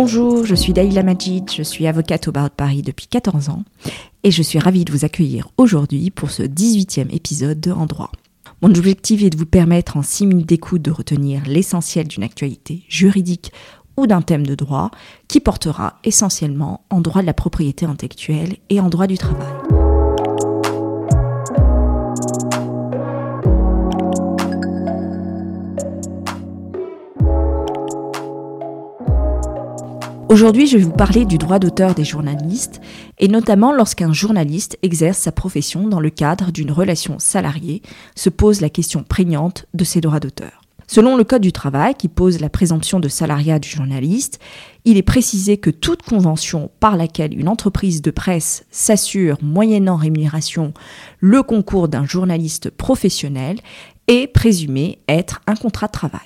Bonjour, je suis Daïla Majid, je suis avocate au barreau de Paris depuis 14 ans et je suis ravie de vous accueillir aujourd'hui pour ce 18e épisode de En droit. Mon objectif est de vous permettre en 6 minutes d'écoute de retenir l'essentiel d'une actualité juridique ou d'un thème de droit qui portera essentiellement en droit de la propriété intellectuelle et en droit du travail. Aujourd'hui, je vais vous parler du droit d'auteur des journalistes, et notamment lorsqu'un journaliste exerce sa profession dans le cadre d'une relation salariée, se pose la question prégnante de ses droits d'auteur. Selon le Code du travail, qui pose la présomption de salariat du journaliste, il est précisé que toute convention par laquelle une entreprise de presse s'assure, moyennant rémunération, le concours d'un journaliste professionnel est présumée être un contrat de travail.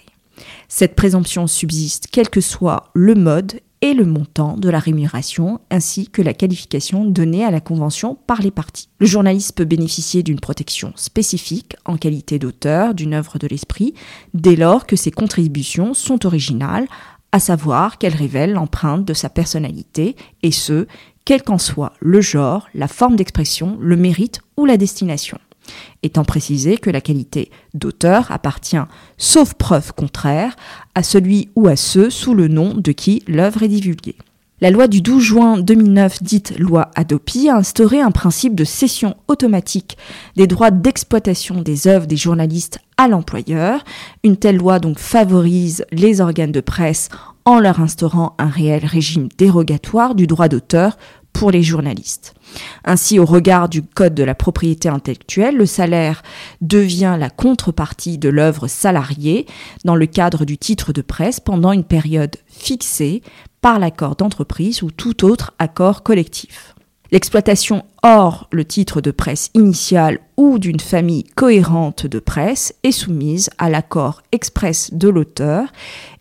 Cette présomption subsiste quel que soit le mode et le montant de la rémunération ainsi que la qualification donnée à la convention par les parties. Le journaliste peut bénéficier d'une protection spécifique en qualité d'auteur d'une œuvre de l'esprit dès lors que ses contributions sont originales, à savoir qu'elles révèlent l'empreinte de sa personnalité et ce, quel qu'en soit le genre, la forme d'expression, le mérite ou la destination étant précisé que la qualité d'auteur appartient, sauf preuve contraire, à celui ou à ceux sous le nom de qui l'œuvre est divulguée. La loi du 12 juin 2009, dite loi Adopi, a instauré un principe de cession automatique des droits d'exploitation des œuvres des journalistes à l'employeur. Une telle loi donc favorise les organes de presse en leur instaurant un réel régime dérogatoire du droit d'auteur pour les journalistes. Ainsi, au regard du Code de la propriété intellectuelle, le salaire devient la contrepartie de l'œuvre salariée dans le cadre du titre de presse pendant une période fixée par l'accord d'entreprise ou tout autre accord collectif. L'exploitation hors le titre de presse initial ou d'une famille cohérente de presse est soumise à l'accord express de l'auteur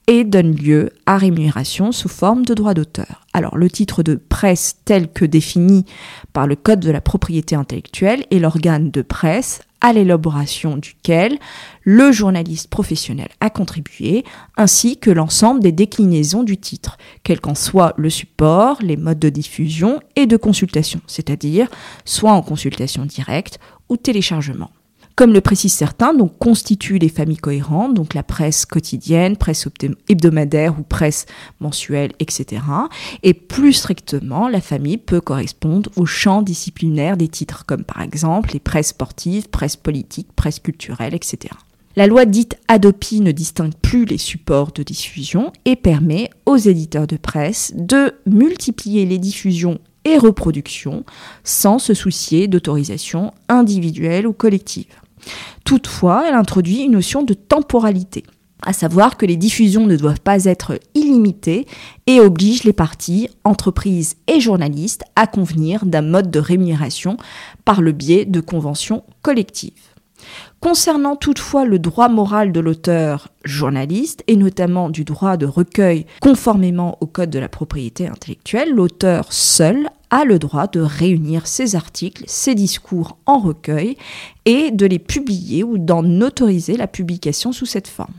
et donne lieu à rémunération sous forme de droit d'auteur. Alors le titre de presse tel que défini par le Code de la propriété intellectuelle est l'organe de presse à l'élaboration duquel le journaliste professionnel a contribué, ainsi que l'ensemble des déclinaisons du titre, quel qu'en soit le support, les modes de diffusion et de consultation, c'est-à-dire soit en consultation directe ou téléchargement. Comme le précisent certains, donc constituent les familles cohérentes, donc la presse quotidienne, presse hebdomadaire ou presse mensuelle, etc. Et plus strictement, la famille peut correspondre au champ disciplinaire des titres, comme par exemple les presses sportives, presse politique, presse culturelle, etc. La loi dite Adopi ne distingue plus les supports de diffusion et permet aux éditeurs de presse de multiplier les diffusions et reproductions sans se soucier d'autorisation individuelle ou collective. Toutefois, elle introduit une notion de temporalité, à savoir que les diffusions ne doivent pas être illimitées et oblige les parties, entreprises et journalistes à convenir d'un mode de rémunération par le biais de conventions collectives. Concernant toutefois le droit moral de l'auteur journaliste et notamment du droit de recueil conformément au Code de la propriété intellectuelle, l'auteur seul a le droit de réunir ses articles, ses discours en recueil et de les publier ou d'en autoriser la publication sous cette forme.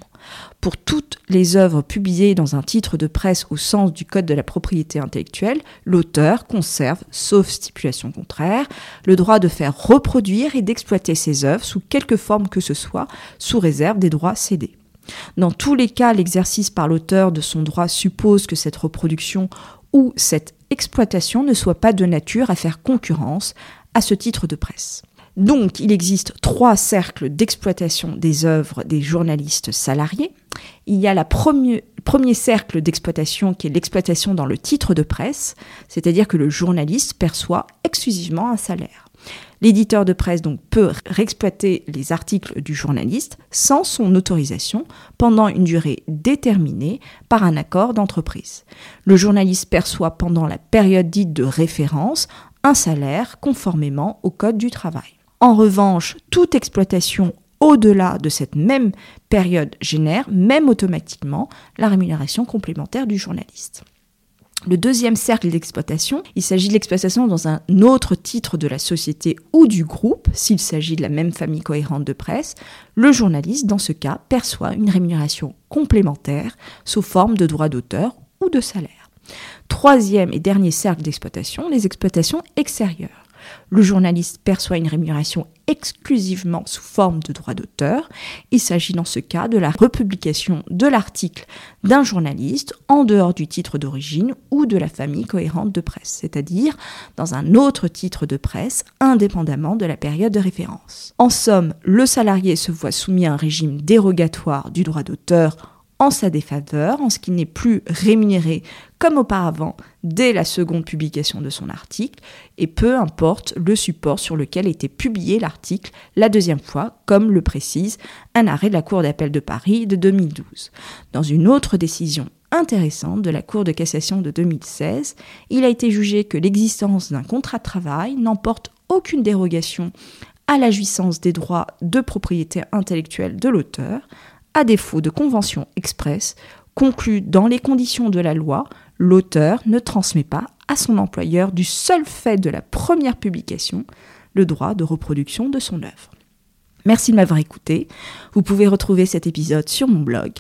Pour toutes les œuvres publiées dans un titre de presse au sens du Code de la propriété intellectuelle, l'auteur conserve, sauf stipulation contraire, le droit de faire reproduire et d'exploiter ses œuvres sous quelque forme que ce soit, sous réserve des droits cédés. Dans tous les cas, l'exercice par l'auteur de son droit suppose que cette reproduction ou cette exploitation ne soit pas de nature à faire concurrence à ce titre de presse. Donc, il existe trois cercles d'exploitation des œuvres des journalistes salariés. Il y a le premier cercle d'exploitation qui est l'exploitation dans le titre de presse, c'est-à-dire que le journaliste perçoit exclusivement un salaire. L'éditeur de presse donc peut réexploiter les articles du journaliste sans son autorisation pendant une durée déterminée par un accord d'entreprise. Le journaliste perçoit pendant la période dite de référence un salaire conformément au Code du travail. En revanche, toute exploitation au-delà de cette même période génère, même automatiquement, la rémunération complémentaire du journaliste. Le deuxième cercle d'exploitation, il s'agit de l'exploitation dans un autre titre de la société ou du groupe, s'il s'agit de la même famille cohérente de presse. Le journaliste, dans ce cas, perçoit une rémunération complémentaire sous forme de droit d'auteur ou de salaire. Troisième et dernier cercle d'exploitation, les exploitations extérieures le journaliste perçoit une rémunération exclusivement sous forme de droit d'auteur. Il s'agit dans ce cas de la republication de l'article d'un journaliste en dehors du titre d'origine ou de la famille cohérente de presse, c'est-à-dire dans un autre titre de presse indépendamment de la période de référence. En somme, le salarié se voit soumis à un régime dérogatoire du droit d'auteur en sa défaveur, en ce qu'il n'est plus rémunéré comme auparavant dès la seconde publication de son article, et peu importe le support sur lequel était publié l'article la deuxième fois, comme le précise un arrêt de la Cour d'appel de Paris de 2012. Dans une autre décision intéressante de la Cour de cassation de 2016, il a été jugé que l'existence d'un contrat de travail n'emporte aucune dérogation à la jouissance des droits de propriété intellectuelle de l'auteur, à défaut de convention expresse conclue dans les conditions de la loi, l'auteur ne transmet pas à son employeur du seul fait de la première publication le droit de reproduction de son œuvre. Merci de m'avoir écouté. Vous pouvez retrouver cet épisode sur mon blog.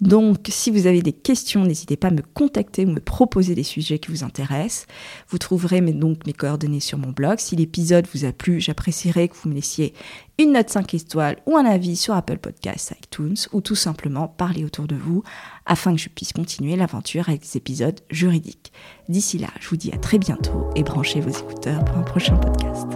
Donc, si vous avez des questions, n'hésitez pas à me contacter ou me proposer des sujets qui vous intéressent. Vous trouverez donc mes coordonnées sur mon blog. Si l'épisode vous a plu, j'apprécierais que vous me laissiez une note 5 étoiles ou un avis sur Apple Podcasts, iTunes ou tout simplement parler autour de vous afin que je puisse continuer l'aventure avec des épisodes juridiques. D'ici là, je vous dis à très bientôt et branchez vos écouteurs pour un prochain podcast.